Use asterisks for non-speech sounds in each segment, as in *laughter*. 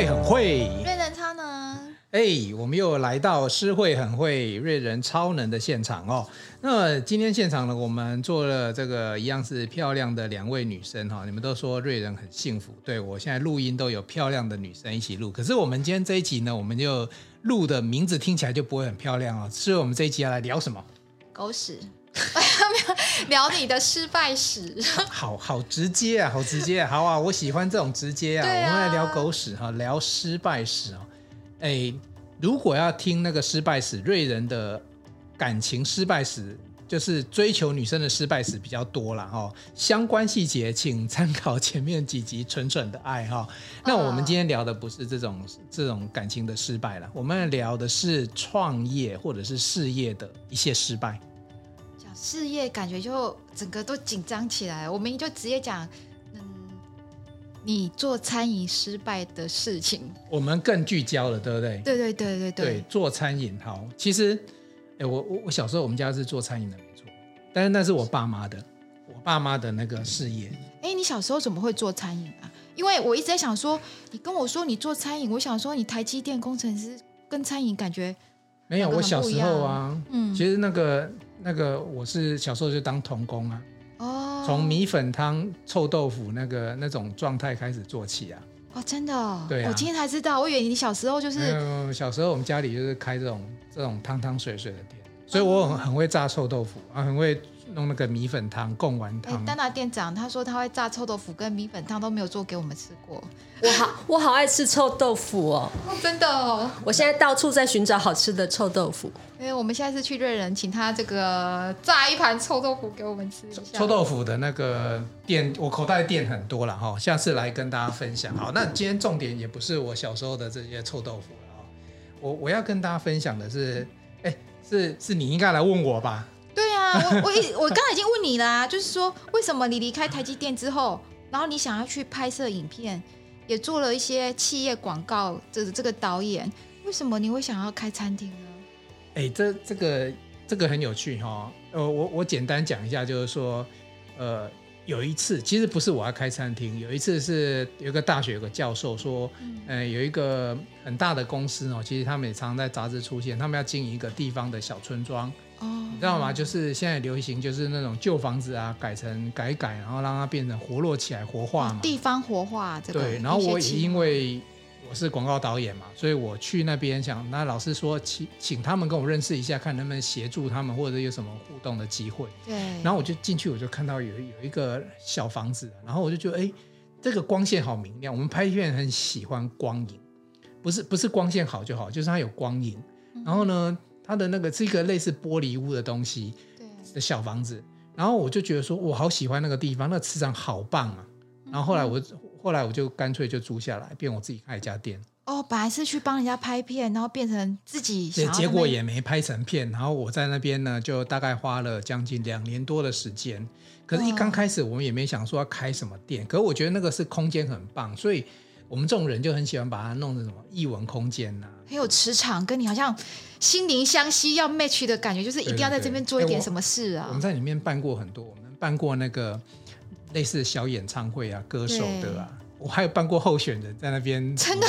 会很会，瑞人超能。哎，我们又来到诗会很会瑞人超能的现场哦。那今天现场呢，我们做了这个一样是漂亮的两位女生哈。你们都说瑞人很幸福，对，我现在录音都有漂亮的女生一起录。可是我们今天这一集呢，我们就录的名字听起来就不会很漂亮哦。所以我们这一集要来聊什么？狗屎。*laughs* 聊你的失败史，*laughs* 好好直接啊，好直接啊，*laughs* 好啊，我喜欢这种直接啊。啊我们来聊狗屎哈，聊失败史啊。哎，如果要听那个失败史，瑞人的感情失败史，就是追求女生的失败史比较多了哈。相关细节请参考前面几集《蠢蠢的爱》哈。那我们今天聊的不是这种这种感情的失败了，我们聊的是创业或者是事业的一些失败。事业感觉就整个都紧张起来，我们就直接讲，嗯，你做餐饮失败的事情，我们更聚焦了，对不对？对对对对对，对做餐饮好。其实，哎，我我我小时候我们家是做餐饮的，没错，但是那是我爸妈的，我爸妈的那个事业。哎，你小时候怎么会做餐饮啊？因为我一直在想说，你跟我说你做餐饮，我想说你台积电工程师跟餐饮感觉没有。我小时候啊，嗯，其实那个。那个我是小时候就当童工啊，哦，从米粉汤、臭豆腐那个那种状态开始做起啊，哦，真的、哦，对、啊，我今天才知道，我以为你小时候就是，嗯，小时候我们家里就是开这种这种汤汤水水的店，所以我很很会炸臭豆腐啊，很会。弄那个米粉汤、贡丸汤。丹娜店长他说他会炸臭豆腐跟米粉汤，都没有做给我们吃过。我好，我好爱吃臭豆腐哦，哦真的哦。我现在到处在寻找好吃的臭豆腐。因为我们现在是去瑞仁，请他这个炸一盘臭豆腐给我们吃一下。臭豆腐的那个店，我口袋店很多了哈，下次来跟大家分享。好，那今天重点也不是我小时候的这些臭豆腐了啊，我我要跟大家分享的是，哎，是是你应该来问我吧。我我一我刚才已经问你啦，就是说为什么你离开台积电之后，然后你想要去拍摄影片，也做了一些企业广告，这这个导演，为什么你会想要开餐厅呢？哎，这这个这个很有趣哈、哦，呃，我我简单讲一下，就是说，呃。有一次，其实不是我要开餐厅。有一次是有一个大学有个教授说，嗯、呃，有一个很大的公司哦，其实他们也常常在杂志出现，他们要经营一个地方的小村庄，哦，你知道吗？就是现在流行就是那种旧房子啊，改成改改，然后让它变成活络起来，活化嘛，地方活化这个。对，然后我也因为。我是广告导演嘛，所以我去那边想，那老师说请请他们跟我认识一下，看能不能协助他们，或者有什么互动的机会。对。然后我就进去，我就看到有有一个小房子，然后我就觉得，哎，这个光线好明亮。我们拍片很喜欢光影，不是不是光线好就好，就是它有光影。然后呢，它的那个是一个类似玻璃屋的东西，对，的小房子。然后我就觉得说，我好喜欢那个地方，那个磁场好棒啊。然后后来我。后来我就干脆就租下来，变我自己开一家店。哦，本来是去帮人家拍片，然后变成自己想。结果也没拍成片。然后我在那边呢，就大概花了将近两年多的时间。可是，一刚开始我们也没想说要开什么店。哦、可是我觉得那个是空间很棒，所以我们这种人就很喜欢把它弄成什么异文空间呐、啊，很有磁场，跟你好像心灵相吸要 match 的感觉，就是一定要在这边做一点什么事啊。我，我们在里面办过很多，我们办过那个。类似小演唱会啊，歌手的啊，我还有办过候选人，在那边真的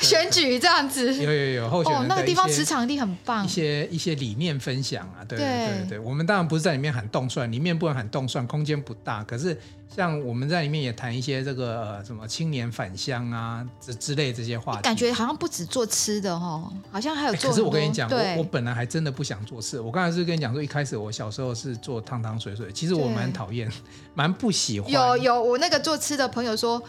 选举这样子，有有有候选人哦，那个地方磁场力很棒，一些一些理念分享啊，对对对对，我们当然不是在里面喊动算，里面不能喊动算，空间不大，可是像我们在里面也谈一些这个呃什么青年返乡啊之之类这些话题，感觉好像不止做吃的哦，好像还有做。可是我跟你讲，我我本来还真的不想做吃，我刚才是跟你讲说，一开始我小时候是做汤汤水水，其实我蛮讨厌，蛮不喜欢。有有，我那个做吃的朋友说。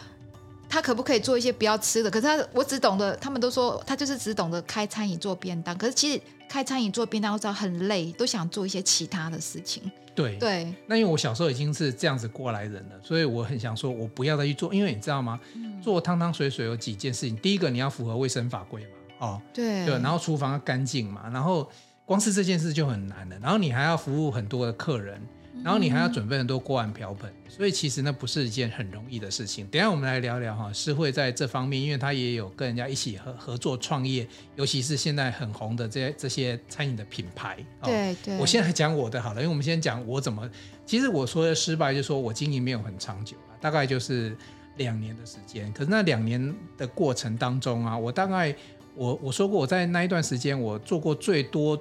他可不可以做一些不要吃的？可是他，我只懂得，他们都说他就是只懂得开餐饮做便当。可是其实开餐饮做便当，我知道很累，都想做一些其他的事情。对对。那因为我小时候已经是这样子过来人了，所以我很想说，我不要再去做。因为你知道吗？嗯、做汤汤水水有几件事情。第一个，你要符合卫生法规嘛，哦，对对。然后厨房要干净嘛，然后光是这件事就很难了。然后你还要服务很多的客人。然后你还要准备很多锅碗瓢盆，所以其实那不是一件很容易的事情。等一下我们来聊聊哈，诗会在这方面，因为他也有跟人家一起合合作创业，尤其是现在很红的这些这些餐饮的品牌。对对。我现在讲我的好了，因为我们先讲我怎么，其实我说的失败就是说我经营没有很长久，大概就是两年的时间。可是那两年的过程当中啊，我大概我我说过，我在那一段时间我做过最多、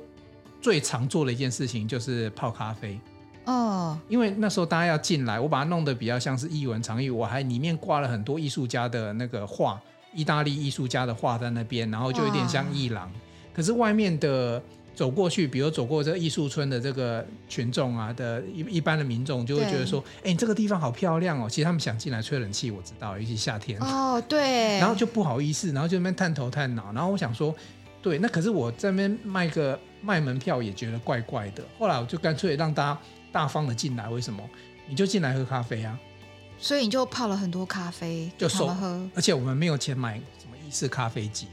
最常做的一件事情就是泡咖啡。哦，因为那时候大家要进来，我把它弄得比较像是艺文场域，我还里面挂了很多艺术家的那个画，意大利艺术家的画在那边，然后就有点像艺廊。可是外面的走过去，比如走过这个艺术村的这个群众啊的一一般的民众，就会觉得说，哎，你这个地方好漂亮哦。其实他们想进来吹冷气，我知道，尤其夏天。哦，对。然后就不好意思，然后就那边探头探脑。然后我想说，对，那可是我在那边卖个卖门票也觉得怪怪的。后来我就干脆让大家。大方的进来，为什么？你就进来喝咖啡啊！所以你就泡了很多咖啡，就手喝。而且我们没有钱买什么意式咖啡机，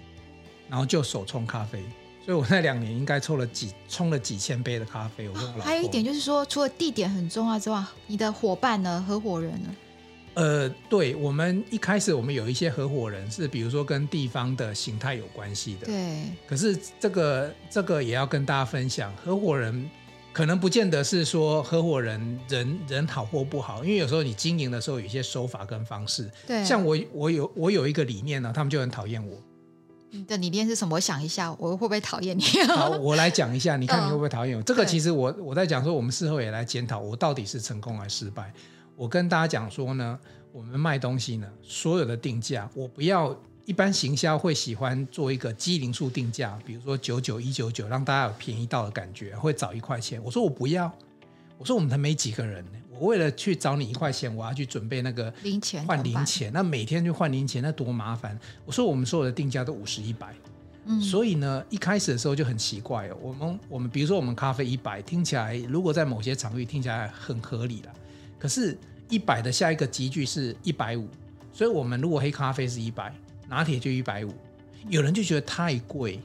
然后就手冲咖啡。所以我那两年应该冲了几冲了几千杯的咖啡。我跟我老婆。还有一点就是说，除了地点很重要之外，你的伙伴呢？合伙人呢？呃，对，我们一开始我们有一些合伙人是，比如说跟地方的形态有关系的。对。可是这个这个也要跟大家分享，合伙人。可能不见得是说合伙人人人好或不好，因为有时候你经营的时候有一些手法跟方式。对，像我我有我有一个理念呢，他们就很讨厌我。你的理念是什么？我想一下，我会不会讨厌你？好，我来讲一下，*laughs* 你看你会不会讨厌我？嗯、这个其实我我在讲说，我们事后也来检讨，我到底是成功还是失败。我跟大家讲说呢，我们卖东西呢，所有的定价，我不要。一般行销会喜欢做一个基零数定价，比如说九九一九九，让大家有便宜到的感觉，会找一块钱。我说我不要，我说我们才没几个人呢，我为了去找你一块钱，我要去准备那个零钱换零钱，那每天去换零钱，那多麻烦。我说我们所有的定价都五十一百，嗯，所以呢，一开始的时候就很奇怪哦。我们我们比如说我们咖啡一百，听起来如果在某些场域听起来很合理了，可是，一百的下一个集距是一百五，所以我们如果黑咖啡是一百。拿铁就一百五，有人就觉得太贵。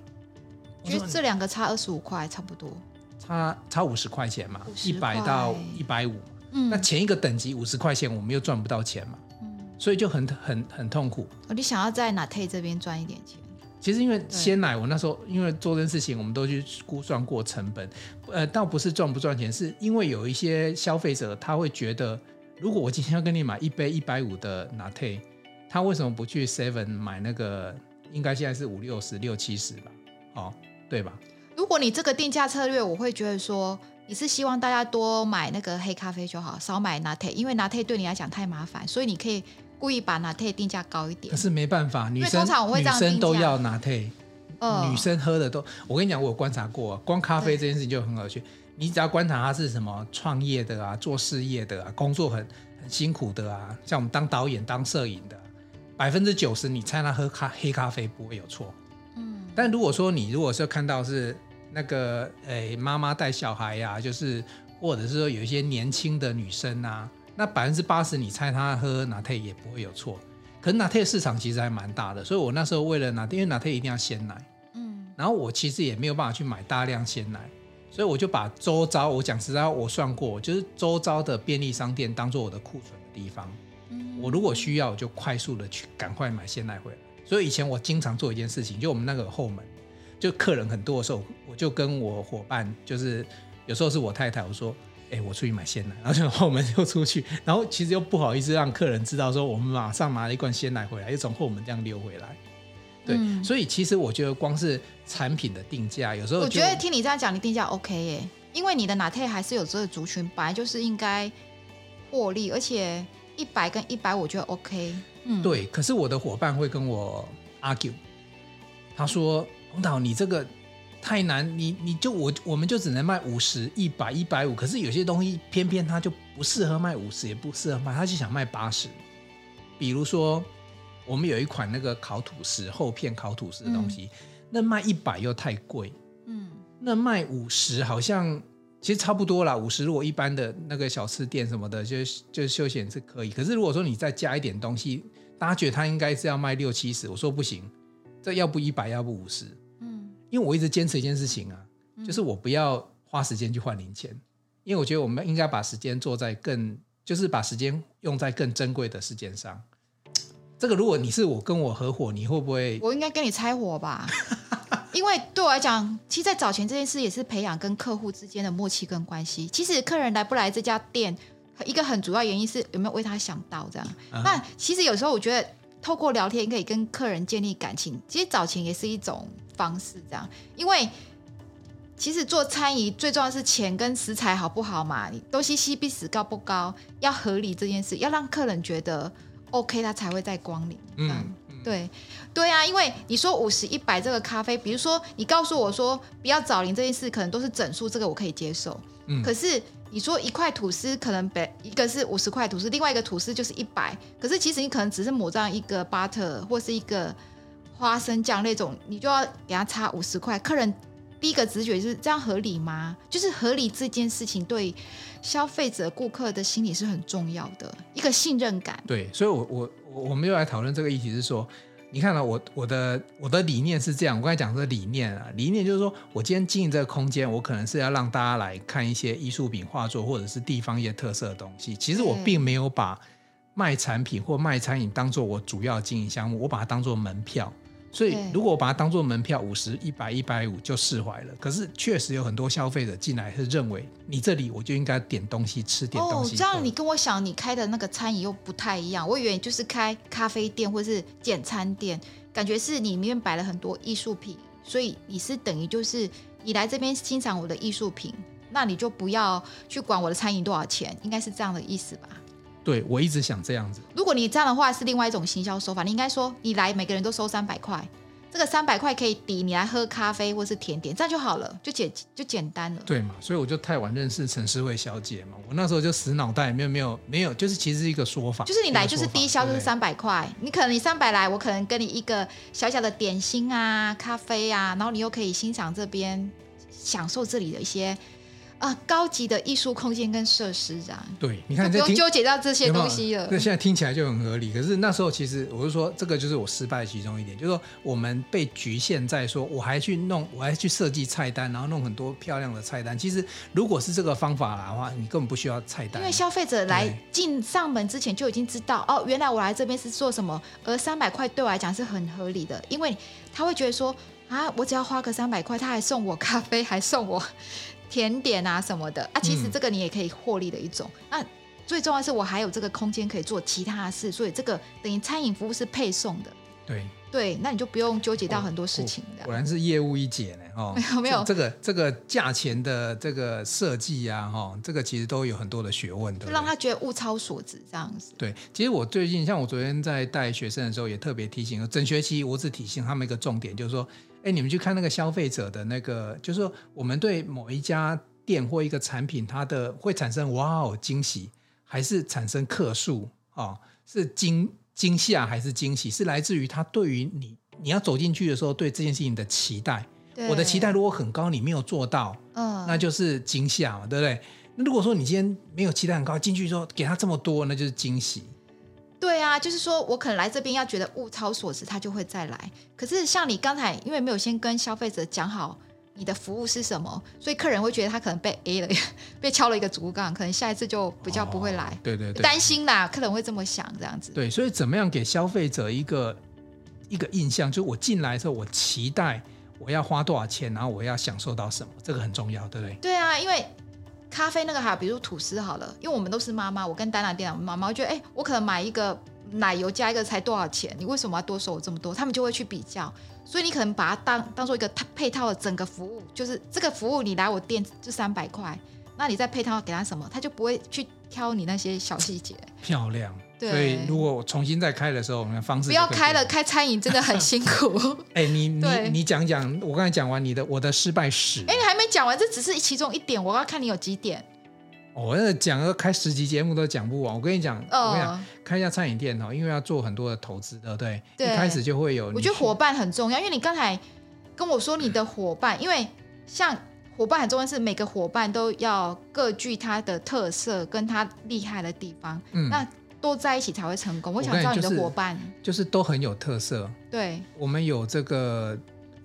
我觉得这两个差二十五块差不多，差差五十块钱嘛，一百到一百五。嗯，那前一个等级五十块钱，我们又赚不到钱嘛。嗯，所以就很很很痛苦。哦，你想要在拿铁这边赚一点钱？其实因为鲜奶，我那时候因为做这件事情，我们都去估算过成本。呃，倒不是赚不赚钱，是因为有一些消费者他会觉得，如果我今天要跟你买一杯一百五的拿铁。他为什么不去 Seven 买那个？应该现在是五六十、六七十吧？哦，对吧？如果你这个定价策略，我会觉得说，你是希望大家多买那个黑咖啡就好，少买拿铁，因为拿铁对你来讲太麻烦，所以你可以故意把拿铁定价高一点。可是没办法，女生通常我会这样女生都要拿铁，呃、女生喝的都。我跟你讲，我有观察过，光咖啡这件事情就很有趣。你只要观察他是什么创业的啊，做事业的啊，工作很很辛苦的啊，像我们当导演、当摄影的。百分之九十，你猜他喝咖黑咖啡不会有错。嗯，但如果说你如果是看到是那个诶妈妈带小孩呀、啊，就是或者是说有一些年轻的女生啊，那百分之八十你猜他喝拿铁也不会有错。可是拿铁市场其实还蛮大的，所以我那时候为了拿铁，因为拿铁一定要鲜奶，嗯，然后我其实也没有办法去买大量鲜奶，所以我就把周遭我讲实在话，我算过，就是周遭的便利商店当做我的库存的地方。我如果需要，就快速的去赶快买鲜奶回来。所以以前我经常做一件事情，就我们那个后门，就客人很多的时候，我就跟我伙伴，就是有时候是我太太，我说：“哎，我出去买鲜奶。”然后就后门就出去，然后其实又不好意思让客人知道说我们马上拿了一罐鲜奶回来，又从后门这样溜回来。对，嗯、所以其实我觉得光是产品的定价，有时候我觉得听你这样讲，你定价 OK 耶，因为你的拿铁还是有这个族群，本来就是应该获利，而且。一百跟一百，我觉得 OK。嗯，对。可是我的伙伴会跟我 argue，他说：“洪导，你这个太难，你你就我我们就只能卖五十、一百、一百五。可是有些东西偏偏他就不适合卖五十，也不适合卖，他就想卖八十。比如说，我们有一款那个烤吐司厚片烤吐司的东西，嗯、那卖一百又太贵。嗯，那卖五十好像。”其实差不多啦，五十如果一般的那个小吃店什么的，就就休闲是可以。可是如果说你再加一点东西，大家觉得他应该是要卖六七十，我说不行，这要不一百，要不五十。嗯，因为我一直坚持一件事情啊，就是我不要花时间去换零钱，因为我觉得我们应该把时间做在更，就是把时间用在更珍贵的时间上。这个如果你是我跟我合伙，你会不会？我应该跟你拆伙吧。*laughs* 因为对我来讲，其实，在找钱这件事也是培养跟客户之间的默契跟关系。其实客人来不来这家店，一个很主要原因是有没有为他想到这样。嗯、那其实有时候我觉得透过聊天可以跟客人建立感情，其实找钱也是一种方式这样。因为其实做餐饮最重要的是钱跟食材好不好嘛，你东西 CP 值高不高，要合理这件事，要让客人觉得 OK，他才会再光临。嗯，对对啊，因为你说五十一百这个咖啡，比如说你告诉我说不要找零这件事，可能都是整数，这个我可以接受。嗯，可是。你说一块吐司可能别一个是五十块吐司，另外一个吐司就是一百，可是其实你可能只是抹上一个 butter 或是一个花生酱那种，你就要给他差五十块。客人第一个直觉就是这样合理吗？就是合理这件事情对消费者顾客的心理是很重要的一个信任感。对，所以我我我我们又来讨论这个议题是说。你看到我我的我的理念是这样，我刚才讲这个理念啊，理念就是说我今天经营这个空间，我可能是要让大家来看一些艺术品画作或者是地方一些特色的东西。其实我并没有把卖产品或卖餐饮当做我主要经营项目，我把它当做门票。所以，如果我把它当做门票，五十、一百、一百五就释怀了。可是，确实有很多消费者进来是认为，你这里我就应该点东西吃点东西。哦，这样你跟我想你开的那个餐饮又不太一样。我以为就是开咖啡店或是简餐店，感觉是里面摆了很多艺术品，所以你是等于就是你来这边欣赏我的艺术品，那你就不要去管我的餐饮多少钱，应该是这样的意思吧？对，我一直想这样子。如果你这样的话是另外一种行销手法，你应该说你来每个人都收三百块，这个三百块可以抵你来喝咖啡或是甜点，这样就好了，就简就简单了。对嘛？所以我就太晚认识陈诗慧小姐嘛，我那时候就死脑袋，没有没有没有，就是其实是一个说法，就是你来就是低消就是三百块，你可能你三百来，我可能跟你一个小小的点心啊、咖啡啊，然后你又可以欣赏这边，享受这里的一些。啊，高级的艺术空间跟设施这样，对，你看不用纠结到这些东西了。那现在听起来就很合理，可是那时候其实我是说，这个就是我失败的其中一点，就是说我们被局限在说，我还去弄，我还去设计菜单，然后弄很多漂亮的菜单。其实如果是这个方法的话，你根本不需要菜单，因为消费者来进上门之前就已经知道，哦，原来我来这边是做什么，而三百块对我来讲是很合理的，因为他会觉得说，啊，我只要花个三百块，他还送我咖啡，还送我。甜点啊什么的啊，其实这个你也可以获利的一种。嗯、那最重要的是我还有这个空间可以做其他的事，所以这个等于餐饮服务是配送的。对对，那你就不用纠结到很多事情的。果然是业务一姐呢，哦，*laughs* 没有没有，这个这个价钱的这个设计啊，哈、哦，这个其实都有很多的学问的，就让他觉得物超所值这样子。对，其实我最近像我昨天在带学生的时候，也特别提醒，整学期我只提醒他们一个重点，就是说，哎，你们去看那个消费者的那个，就是说我们对某一家。店或一个产品，它的会产生哇哦惊喜，还是产生客诉啊？是惊惊吓还是惊喜？是来自于他对于你你要走进去的时候对这件事情的期待。我的期待如果很高，你没有做到，嗯，那就是惊吓嘛，对不对？那如果说你今天没有期待很高，进去之后给他这么多，那就是惊喜。对啊，就是说我可能来这边要觉得物超所值，他就会再来。可是像你刚才，因为没有先跟消费者讲好。你的服务是什么？所以客人会觉得他可能被 A 了，*laughs* 被敲了一个竹杠，可能下一次就比较不会来。哦、对对对，担心啦，客人会这么想，这样子。对，所以怎么样给消费者一个一个印象？就是我进来的时候，我期待我要花多少钱，然后我要享受到什么，这个很重要，对不对？对啊，因为咖啡那个还有，比如吐司好了，因为我们都是妈妈，我跟丹娜店长妈妈，我觉得哎，我可能买一个奶油加一个才多少钱？你为什么要多收我这么多？他们就会去比较。所以你可能把它当当做一个配套的整个服务，就是这个服务你来我店就三百块，那你再配套给他什么，他就不会去挑你那些小细节。漂亮，对。所以如果我重新再开的时候，我们的方式不要开了，开餐饮真的很辛苦。*laughs* 哎、欸，你你你讲讲，我刚才讲完你的我的失败史。哎、欸，你还没讲完，这只是其中一点，我要看你有几点。我那讲个开十集节目都讲不完。我跟你讲，哦、我跟你讲，开一家餐饮店哦，因为要做很多的投资，对不对？对。一开始就会有。我觉得伙伴很重要，因为你刚才跟我说你的伙伴，因为像伙伴很重要，是每个伙伴都要各具他的特色跟他厉害的地方，嗯，那都在一起才会成功。我想知道你的伙伴，就是，就是都很有特色。对，我们有这个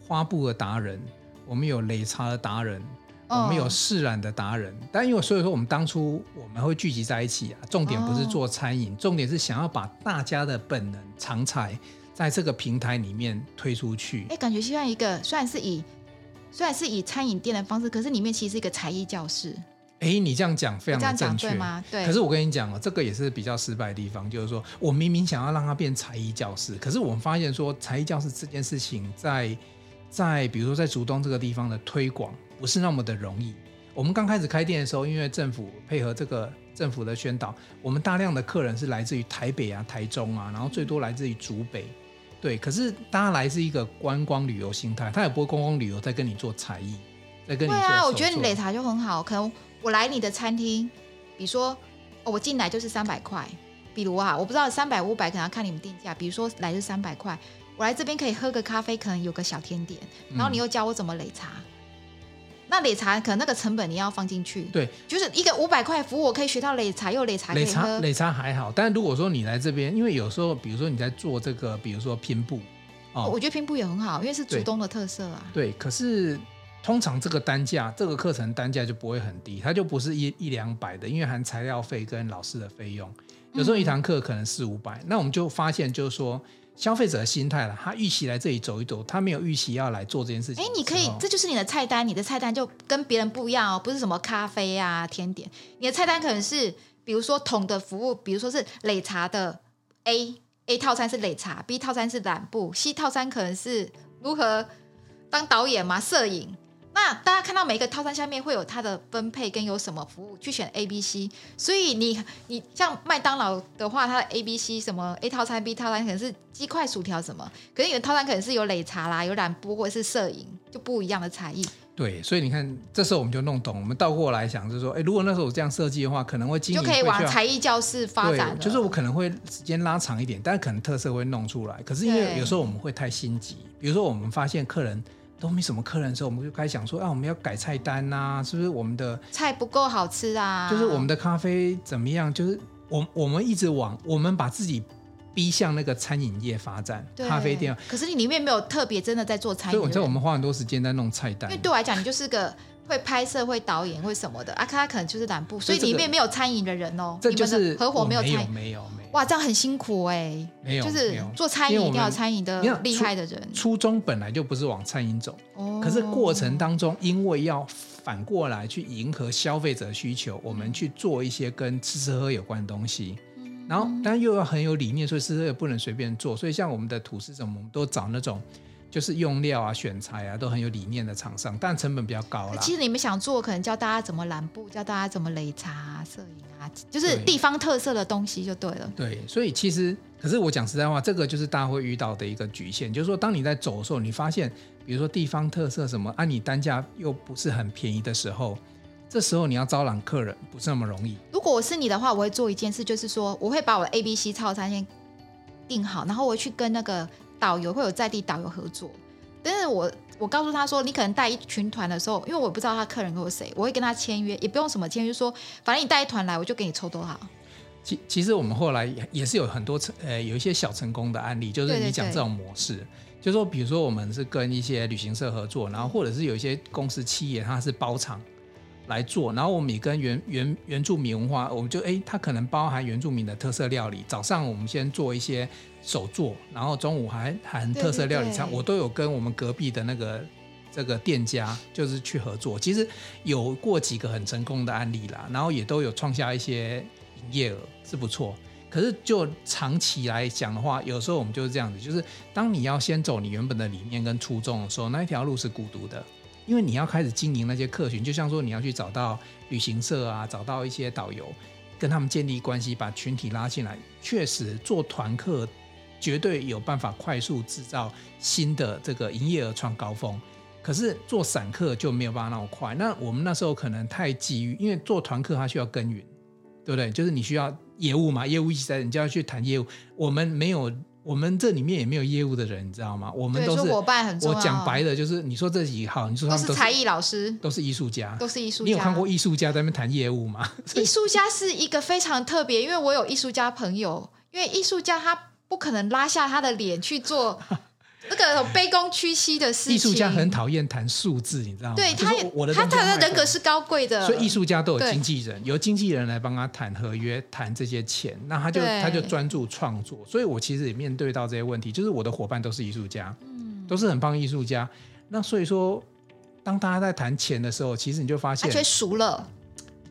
花布的达人，我们有擂茶的达人。我们有释然的达人，但因为所以说我们当初我们会聚集在一起啊，重点不是做餐饮，重点是想要把大家的本能长才在这个平台里面推出去。哎，感觉像一个虽然是以虽然是以餐饮店的方式，可是里面其实是一个才艺教室。哎，你这样讲非常的正确吗？对。可是我跟你讲哦，这个也是比较失败的地方，就是说我明明想要让他变才艺教师，可是我们发现说才艺教师这件事情在在比如说在竹东这个地方的推广不是那么的容易。我们刚开始开店的时候，因为政府配合这个政府的宣导，我们大量的客人是来自于台北啊、台中啊，然后最多来自于竹北。对，可是大家来自一个观光旅游心态，他也不会观光旅游再跟你做才艺，再跟你做。对啊，我觉得你擂茶就很好，可能。我来你的餐厅，比如说，哦、我进来就是三百块，比如啊，我不知道三百五百可能要看你们定价，比如说来就三百块，我来这边可以喝个咖啡，可能有个小甜点，然后你又教我怎么擂茶，嗯、那擂茶可能那个成本你要放进去，对，就是一个五百块服务，我可以学到擂茶又擂茶可以喝，擂茶擂茶还好，但如果说你来这边，因为有时候比如说你在做这个，比如说拼布，哦，我觉得拼布也很好，因为是竹东的特色啊，对，对，可是。通常这个单价，这个课程单价就不会很低，它就不是一一两百的，因为含材料费跟老师的费用，有时候一堂课可能四五百。那我们就发现，就是说消费者的心态了，他预期来这里走一走，他没有预期要来做这件事情。哎，你可以，这就是你的菜单，你的菜单就跟别人不一样哦，不是什么咖啡啊、甜点，你的菜单可能是，比如说桶的服务，比如说是擂茶的 A A 套餐是擂茶，B 套餐是染布，C 套餐可能是如何当导演嘛，摄影。那大家看到每一个套餐下面会有它的分配跟有什么服务，去选 A、B、C。所以你你像麦当劳的话，它的 A、B、C 什么 A 套餐、B 套餐可能是鸡块、薯条什么，可是你的套餐可能是有擂茶啦、有染布或者是摄影，就不一样的才艺。对，所以你看，这时候我们就弄懂，我们倒过来想，就是说，哎，如果那时候我这样设计的话，可能会经营就可以往才艺教室发展。就是我可能会时间拉长一点，但是可能特色会弄出来。可是因为有时候我们会太心急，比如说我们发现客人。都没什么客人的时候，我们就开始想说，啊，我们要改菜单呐、啊，是不是我们的菜不够好吃啊？就是我们的咖啡怎么样？就是我我们一直往我们把自己逼向那个餐饮业发展，咖啡店。可是你里面没有特别真的在做餐饮，所以我知道我们花很多时间在弄菜单。因为对我来讲，你就是个会拍摄、会导演、会什么的啊，他可能就是南部，所以里面没有餐饮的人哦。这就是合伙没有餐饮，没有没有。哇，这样很辛苦哎、欸，没有，就是做餐饮一定要有餐饮的厉害的人。初衷本来就不是往餐饮走，哦、可是过程当中，因为要反过来去迎合消费者需求，我们去做一些跟吃吃喝喝有关的东西，嗯、然后但又要很有理念，所以吃吃喝也不能随便做。所以像我们的吐司什么，我们都找那种。就是用料啊、选材啊，都很有理念的厂商，但成本比较高啦。其实你们想做，可能教大家怎么蓝布，教大家怎么擂茶、啊、摄影啊，就是地方特色的东西就对了。对，所以其实，可是我讲实在话，这个就是大家会遇到的一个局限，就是说，当你在走的时候，你发现，比如说地方特色什么，按、啊、你单价又不是很便宜的时候，这时候你要招揽客人不是那么容易。如果我是你的话，我会做一件事，就是说，我会把我的 A、B、C 套餐先定好，然后我会去跟那个。导游会有在地导游合作，但是我我告诉他说，你可能带一群团的时候，因为我不知道他客人有谁，我会跟他签约，也不用什么签约，就说反正你带一团来，我就给你抽多少。其其实我们后来也是有很多成呃有一些小成功的案例，就是你讲这种模式，就是说比如说我们是跟一些旅行社合作，然后或者是有一些公司企业它是包场。来做，然后我们也跟原原原住民文化，我们就哎，它可能包含原住民的特色料理。早上我们先做一些手做，然后中午还含特色料理餐，我都有跟我们隔壁的那个这个店家就是去合作。其实有过几个很成功的案例啦，然后也都有创下一些营业额，是不错。可是就长期来讲的话，有时候我们就是这样子，就是当你要先走你原本的理念跟初衷的时候，那一条路是孤独的。因为你要开始经营那些客群，就像说你要去找到旅行社啊，找到一些导游，跟他们建立关系，把群体拉进来。确实做团客绝对有办法快速制造新的这个营业额创高峰，可是做散客就没有办法那么快。那我们那时候可能太急于，因为做团客它需要耕耘，对不对？就是你需要业务嘛，业务一直在，你就要去谈业务。我们没有。我们这里面也没有业务的人，你知道吗？我们都是伙伴，很重要。我讲白的，就是你说这几号，你说他们都是才艺老师，都是艺术家，都是艺术家。你有看过艺术家在那边谈业务吗？*laughs* 艺术家是一个非常特别，因为我有艺术家朋友，因为艺术家他不可能拉下他的脸去做。*laughs* 那个卑躬屈膝的事情，艺术家很讨厌谈数字，你知道吗？对，他也，他他的人格是高贵的，所以艺术家都有经纪人，由经纪人来帮他谈合约，谈这些钱，那他就他就专注创作。所以我其实也面对到这些问题，就是我的伙伴都是艺术家，嗯，都是很棒艺术家。那所以说，当大家在谈钱的时候，其实你就发现，他觉得熟了。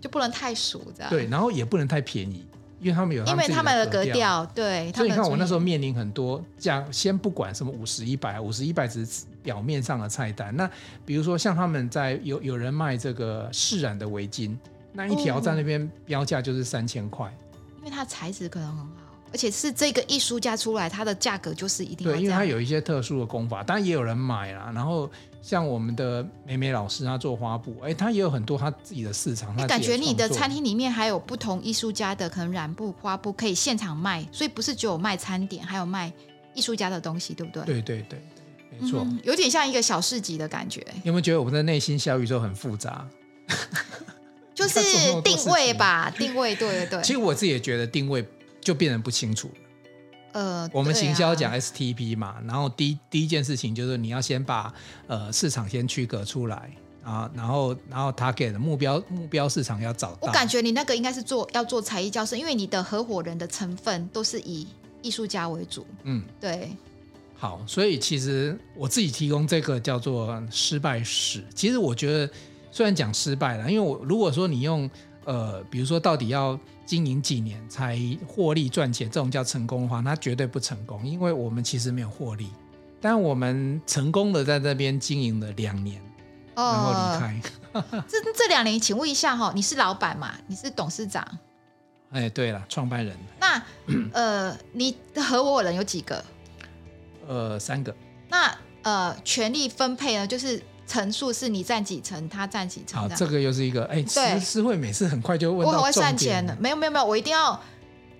就不能太熟，这样对，然后也不能太便宜，因为他们有他因为他们的格调，对。所以你看，我那时候面临很多这样，先不管什么五十一百，五十一百只是表面上的菜单。那比如说像他们在有有人卖这个释染的围巾，那一条在那边标价就是三千块，因为它材质可能很好。而且是这个艺术家出来，它的价格就是一定要对，因为它有一些特殊的功法，当然也有人买啦。然后像我们的美美老师，她做花布，哎，她也有很多她自己的市场。你感觉你的餐厅里面还有不同艺术家的可能染布、花布可以现场卖，所以不是只有卖餐点，还有卖艺术家的东西，对不对？对对对对，没错、嗯，有点像一个小市集的感觉。你有没有觉得我们的内心小宇宙很复杂？*laughs* *laughs* 就是定位吧，定位，对对对。其实我自己也觉得定位就变得不清楚。呃，我们行销讲 STP 嘛，啊、然后第一第一件事情就是你要先把呃市场先区隔出来啊，然后然后他给的目标目标市场要找到。我感觉你那个应该是做要做才艺教室，因为你的合伙人的成分都是以艺术家为主。嗯，对。好，所以其实我自己提供这个叫做失败史。其实我觉得虽然讲失败了，因为我如果说你用呃，比如说到底要。经营几年才获利赚钱，这种叫成功的话，那绝对不成功，因为我们其实没有获利，但我们成功的在这边经营了两年，然后离开。呃、*laughs* 这这两年，请问一下哈，你是老板嘛？你是董事长？*laughs* 哎，对了，创办人。那呃，你的合伙人有几个？呃，三个。那呃，权力分配呢？就是。层数是你占几层，他占几层。好，这个又是一个哎，诗诗慧每次很快就问到。我很会算钱的，没有没有没有，我一定要，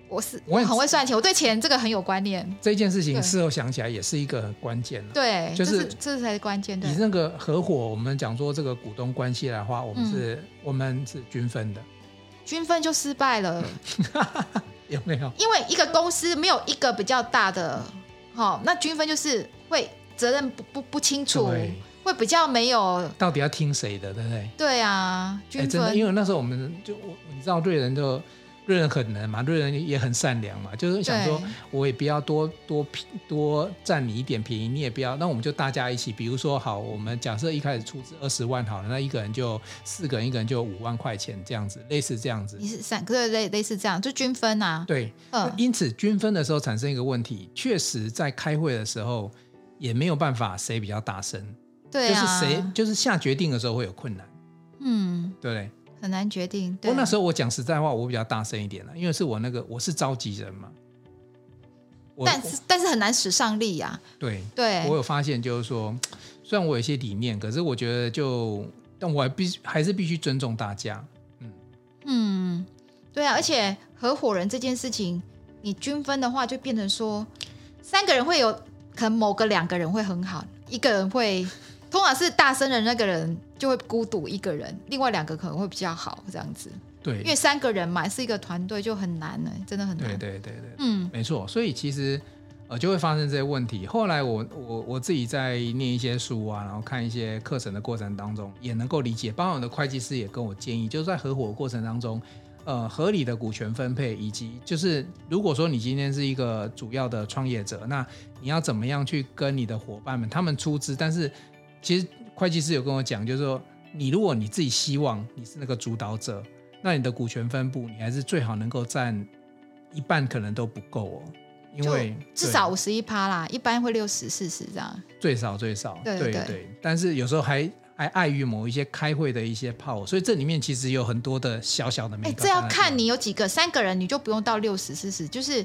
我是我很会算钱，我对钱这个很有观念。这件事情事后想起来也是一个关键。对，就是这才是关键。以那个合伙，我们讲说这个股东关系来的话，我们是、嗯、我们是均分的，均分就失败了，*laughs* 有没有？因为一个公司没有一个比较大的，好，那均分就是会责任不不不清楚。会比较没有，到底要听谁的，对不对？对啊。真的，因为那时候我们就我，你知道瑞人就瑞人很能嘛，瑞人也很善良嘛，就是想说我也不要多多多占你一点便宜，你也不要，那我们就大家一起，比如说好，我们假设一开始出资二十万好了，那一个人就四个人，一个人就五万块钱这样子，类似这样子。你是三个类类似这样，就均分啊。对，嗯。因此均分的时候产生一个问题，确实在开会的时候也没有办法谁比较大声。对啊，就是谁，就是下决定的时候会有困难，嗯，对不对？很难决定。不过那时候我讲实在话，我比较大声一点了，因为是我那个我是召集人嘛。但是但是很难使上力呀、啊。对对，我有发现，就是说，虽然我有一些理念，可是我觉得就，但我还必须还是必须尊重大家。嗯嗯，对啊，而且合伙人这件事情，你均分的话，就变成说三个人会有可能某个两个人会很好，一个人会。通常是大声的那个人就会孤独一个人，另外两个可能会比较好这样子。对，因为三个人嘛，是一个团队就很难了，真的很难。对对对对，嗯，没错。所以其实呃就会发生这些问题。后来我我我自己在念一些书啊，然后看一些课程的过程当中，也能够理解。包括我的会计师也跟我建议，就是在合伙的过程当中，呃，合理的股权分配，以及就是如果说你今天是一个主要的创业者，那你要怎么样去跟你的伙伴们他们出资，但是。其实会计师有跟我讲，就是说，你如果你自己希望你是那个主导者，那你的股权分布，你还是最好能够占一半，可能都不够哦，因为至少五十一趴啦，一般会六十四十这样，最少最少，对对。但是有时候还还碍于某一些开会的一些 power，所以这里面其实有很多的小小的。哎，这要看你有几个，三个人你就不用到六十四十，就是。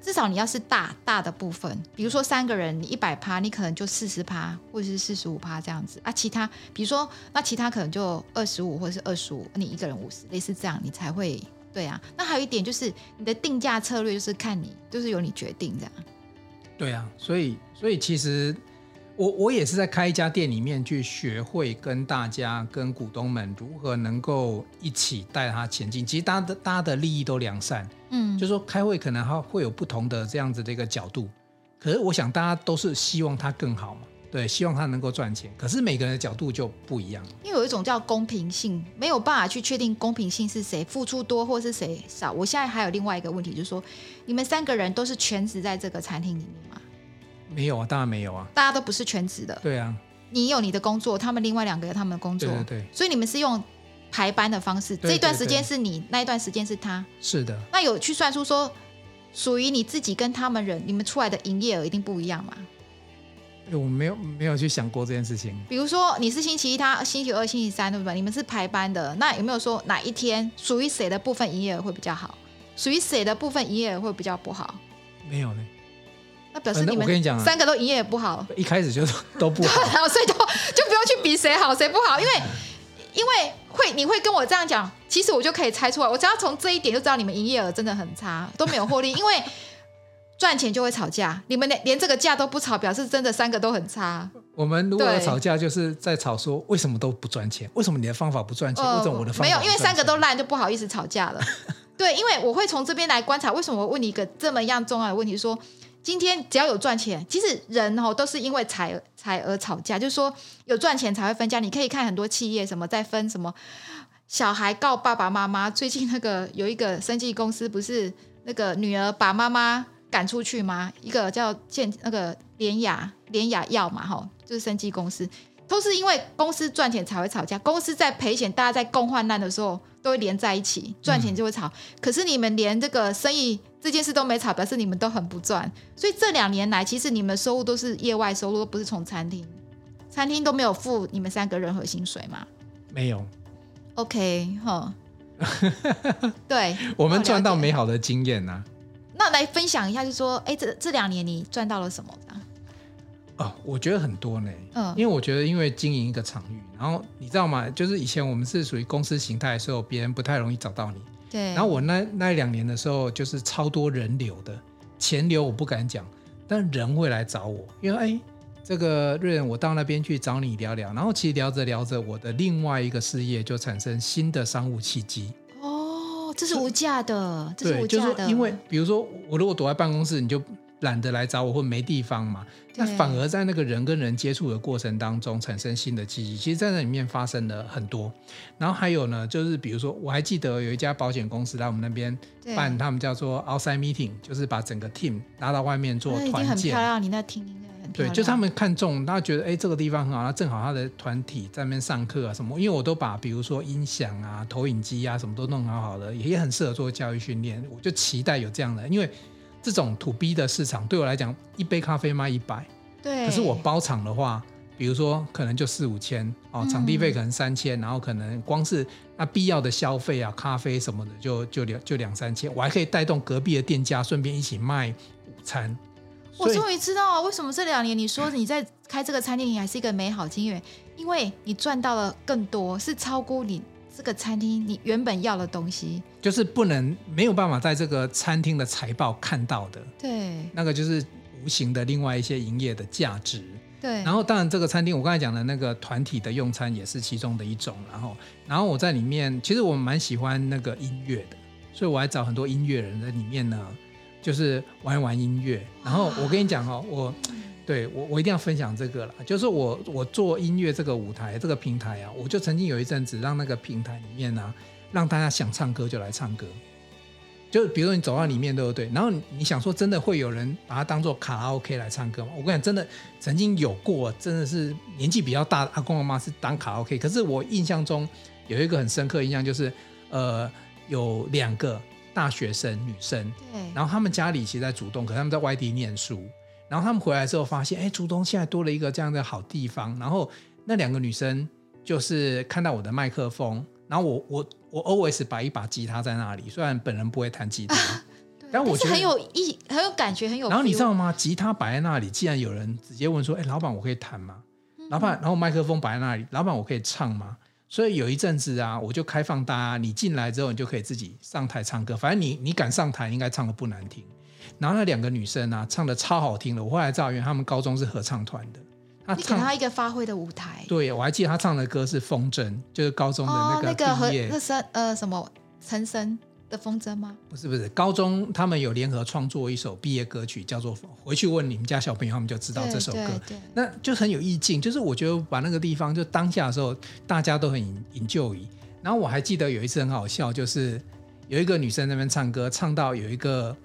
至少你要是大大的部分，比如说三个人，你一百趴，你可能就四十趴，或者是四十五趴这样子啊。其他，比如说那其他可能就二十五或者是二十五，你一个人五十，类似这样，你才会对啊。那还有一点就是你的定价策略，就是看你，就是由你决定这样。对啊，所以所以其实。我我也是在开一家店里面去学会跟大家、跟股东们如何能够一起带他前进。其实大家的大家的利益都良善，嗯，就是说开会可能他会有不同的这样子的一个角度，可是我想大家都是希望他更好嘛，对，希望他能够赚钱。可是每个人的角度就不一样，因为有一种叫公平性，没有办法去确定公平性是谁付出多或是谁少。我现在还有另外一个问题，就是说你们三个人都是全职在这个餐厅里面吗？没有啊，当然没有啊，大家都不是全职的。对啊，你有你的工作，他们另外两个有他们的工作，对对对。所以你们是用排班的方式，对对对这段时间是你，那一段时间是他。是的，那有去算出说，属于你自己跟他们人，你们出来的营业额一定不一样嘛？我没有没有去想过这件事情。比如说你是星期一，他星期二、星期三，对不对？你们是排班的，那有没有说哪一天属于谁的部分营业额会比较好？属于谁的部分营业额会比较不好？没有呢。那表示你们我跟你讲，三个都营业额不好。一开始就都不好，然 *laughs* 后所以就就不用去比谁好谁不好，因为因为会你会跟我这样讲，其实我就可以猜出来，我只要从这一点就知道你们营业额真的很差，都没有获利，*laughs* 因为。赚钱就会吵架，你们连连这个架都不吵，表示真的三个都很差。我们如果要吵架，就是在吵说为什么都不赚钱，为什么你的方法不赚钱，呃、为什么我的方法没有？因为三个都烂，就不好意思吵架了。对，因为我会从这边来观察，为什么我问你一个这么样重要的问题说，说今天只要有赚钱，其实人哦都是因为财财而吵架，就是说有赚钱才会分家。你可以看很多企业什么在分什么小孩告爸爸妈妈，最近那个有一个生技公司不是那个女儿把妈妈。赶出去吗？一个叫建那个联雅联雅药嘛，哈，就是生技公司，都是因为公司赚钱才会吵架。公司在赔钱，大家在共患难的时候都会连在一起，赚钱就会吵。嗯、可是你们连这个生意这件事都没吵，表示你们都很不赚。所以这两年来，其实你们收入都是业外收入，都不是从餐厅，餐厅都没有付你们三个任何薪水嘛？没有。OK，哈，*laughs* 对，我们赚到美好的经验呐、啊。那来分享一下，就是说，哎，这这两年你赚到了什么？哦，我觉得很多呢。嗯，因为我觉得，因为经营一个场域，然后你知道吗？就是以前我们是属于公司形态的时候，别人不太容易找到你。对。然后我那那两年的时候，就是超多人流的，钱流我不敢讲，但人会来找我，因为哎，这个瑞仁，我到那边去找你聊聊，然后其实聊着聊着，我的另外一个事业就产生新的商务契机。这是无价的，这是无价的。就是因为比如说，我如果躲在办公室，你就懒得来找我，或没地方嘛。那反而在那个人跟人接触的过程当中，产生新的记忆。其实，在那里面发生了很多。然后还有呢，就是比如说，我还记得有一家保险公司来我们那边办，他们叫做 outside meeting，就是把整个 team 拉到外面做团建。那很漂亮，你那听音乐。对，就是他们看中，他觉得哎，这个地方很好，他正好他的团体在那边上课啊什么，因为我都把比如说音响啊、投影机啊什么都弄好好的，也很适合做教育训练。我就期待有这样的，因为这种 to B 的市场对我来讲，一杯咖啡卖一百，对。可是我包场的话，比如说可能就四五千哦，场地费可能三千，然后可能光是那必要的消费啊，咖啡什么的就就两就两三千，我还可以带动隔壁的店家，顺便一起卖午餐。我终于知道啊为什么这两年你说你在开这个餐厅，你还是一个美好经验，因为你赚到了更多，是超过你这个餐厅你原本要的东西，就是不能没有办法在这个餐厅的财报看到的，对，那个就是无形的另外一些营业的价值，对。然后当然这个餐厅我刚才讲的那个团体的用餐也是其中的一种，然后然后我在里面其实我蛮喜欢那个音乐的，所以我还找很多音乐人在里面呢。就是玩一玩音乐，然后我跟你讲哦，我对我我一定要分享这个了，就是我我做音乐这个舞台这个平台啊，我就曾经有一阵子让那个平台里面呢、啊，让大家想唱歌就来唱歌，就比如说你走到里面对不对？然后你想说真的会有人把它当做卡拉 OK 来唱歌吗？我跟你讲，真的曾经有过，真的是年纪比较大的阿公阿妈是当卡拉 OK，可是我印象中有一个很深刻印象就是，呃，有两个。大学生女生，对，然后他们家里其实在主动，可是他们在外地念书，然后他们回来之后发现，哎，竹东现在多了一个这样的好地方。然后那两个女生就是看到我的麦克风，然后我我我 always 摆一把吉他在那里，虽然本人不会弹吉他，啊、但我觉得很有意，很有感觉，很有。然后你知道吗？吉他摆在那里，既然有人直接问说，哎，老板我可以弹吗？嗯、老板，然后麦克风摆在那里，老板我可以唱吗？所以有一阵子啊，我就开放大家，你进来之后，你就可以自己上台唱歌。反正你你敢上台，应该唱的不难听。然后那两个女生啊，唱的超好听的。我后来知道，原来他们高中是合唱团的。他你给他一个发挥的舞台。对，我还记得他唱的歌是《风筝》，就是高中的那个。哦，那个和那声呃什么陈升。的风筝吗？不是不是，高中他们有联合创作一首毕业歌曲，叫做《回去问你们家小朋友》，他们就知道这首歌。那就很有意境。就是我觉得把那个地方，就当下的时候，大家都很 enjoy。然后我还记得有一次很好笑，就是有一个女生在那边唱歌，唱到有一个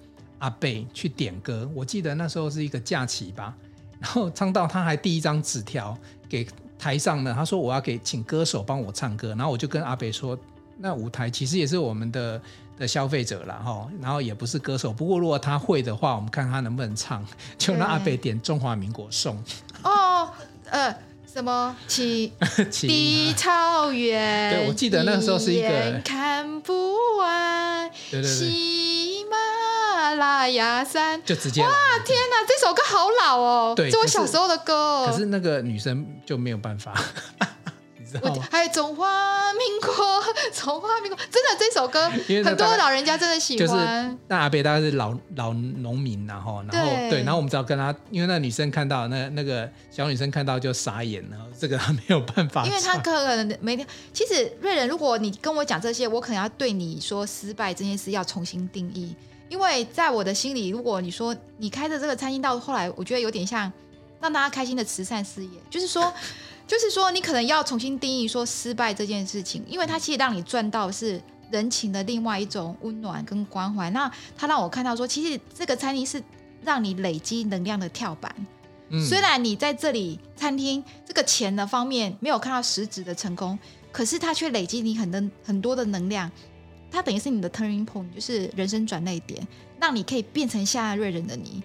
阿贝去点歌。我记得那时候是一个假期吧，然后唱到他还递一张纸条给台上呢，他说我要给请歌手帮我唱歌，然后我就跟阿贝说，那舞台其实也是我们的的消费者啦哈，然后也不是歌手，不过如果他会的话，我们看他能不能唱，就让阿北点中华民国颂。哦，呃。什么？起 *laughs* 的草原，对，我记得那时候是一个看不完。对对对，拉雅山，就直接哇！天哪，这首歌好老哦，对，是我小时候的歌。可是那个女生就没有办法。*laughs* 我还有中华民国，中华民国，真的这首歌，很多老人家真的喜欢。就是那阿北大概是老老农民然后，然后对，对，然后我们只要跟他，因为那女生看到那那个小女生看到就傻眼了，这个他没有办法。因为他可能每天，其实瑞仁，如果你跟我讲这些，我可能要对你说失败这件事要重新定义，因为在我的心里，如果你说你开的这个餐厅到后来，我觉得有点像让大家开心的慈善事业，就是说。*laughs* 就是说，你可能要重新定义说失败这件事情，因为它其实让你赚到是人情的另外一种温暖跟关怀。那它让我看到说，其实这个餐厅是让你累积能量的跳板。嗯，虽然你在这里餐厅这个钱的方面没有看到实质的成功，可是它却累积你很多很多的能量。它等于是你的 turning point，就是人生转捩点，让你可以变成现在瑞人的你。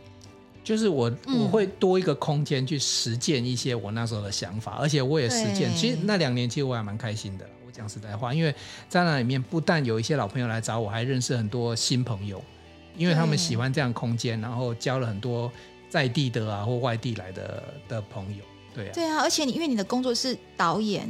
就是我我会多一个空间去实践一些我那时候的想法，而且我也实践。其实那两年其实我还蛮开心的。我讲实在话，因为在那里面不但有一些老朋友来找我，还认识很多新朋友，因为他们喜欢这样空间，然后交了很多在地的啊或外地来的的朋友。对啊，对啊，而且你因为你的工作是导演，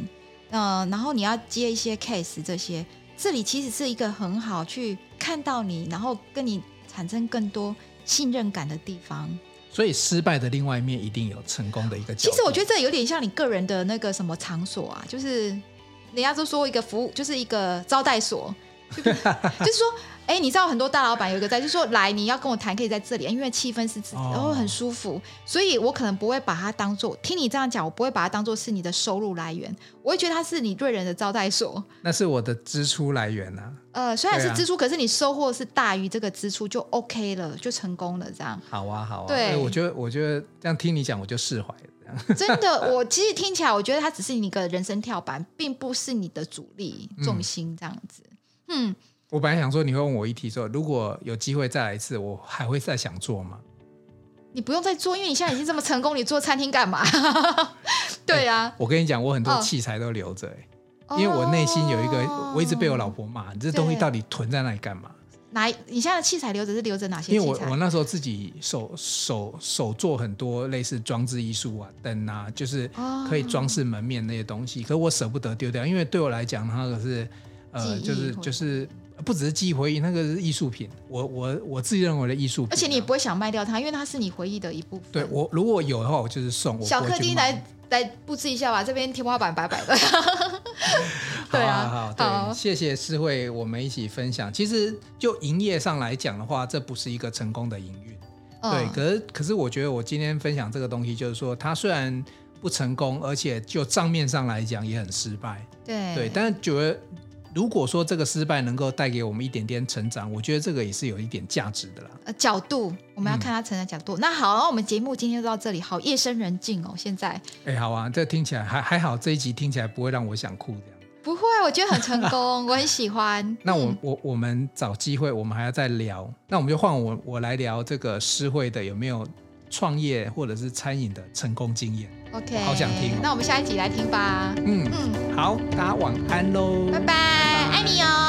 呃，然后你要接一些 case 这些，这里其实是一个很好去看到你，然后跟你产生更多信任感的地方。所以失败的另外一面一定有成功的一个。其实我觉得这有点像你个人的那个什么场所啊，就是人家都说一个服务，就是一个招待所，就，*laughs* 就是说。哎，你知道很多大老板有一个在，就是说来你要跟我谈，可以在这里，因为气氛是自己，然后很舒服，所以我可能不会把它当做听你这样讲，我不会把它当做是你的收入来源，我会觉得它是你对人的招待所。那是我的支出来源呐、啊。呃，虽然是支出，啊、可是你收获是大于这个支出，就 OK 了，就成功了，这样。好啊，好啊。对，我觉得，我觉得这样听你讲，我就释怀了。*laughs* 真的，我其实听起来，我觉得它只是你一个人生跳板，并不是你的主力重心，这样子。嗯。嗯我本来想说，你会问我一题，说如果有机会再来一次，我还会再想做吗？你不用再做，因为你现在已经这么成功，你做餐厅干嘛？*laughs* 对呀、啊欸，我跟你讲，我很多器材都留着、欸哦，因为我内心有一个，我一直被我老婆骂，你这东西到底囤在那里干嘛？哪？你现在的器材留着是留着哪些？因为我我那时候自己手手手做很多类似装置艺术啊，灯啊，就是可以装饰门面那些东西，可是我舍不得丢掉，因为对我来讲，那个是呃，就是就是。不只是记忆回忆，那个是艺术品。我我我自己认为的艺术品，而且你也不会想卖掉它，因为它是你回忆的一部分。对，我如果有的话，我就是送。小客厅来来布置一下吧，这边天花板白白的。*laughs* 对啊，好，好，对，好，谢谢诗慧，我们一起分享。其实就营业上来讲的话，这不是一个成功的营运。嗯。对，可是可是我觉得我今天分享这个东西，就是说它虽然不成功，而且就账面上来讲也很失败。对对，但是觉得。如果说这个失败能够带给我们一点点成长，我觉得这个也是有一点价值的啦。呃，角度我们要看它成长角度。嗯、那好，那我们节目今天就到这里。好，夜深人静哦，现在。哎，好啊，这听起来还还好，这一集听起来不会让我想哭这样。不会，我觉得很成功，我很喜欢。*laughs* 那我我我们找机会，我们还要再聊。那我们就换我我来聊这个诗慧的有没有创业或者是餐饮的成功经验。OK，好想听、那我们下一集来听吧。嗯嗯，好，大家晚安喽，拜拜，爱你哦。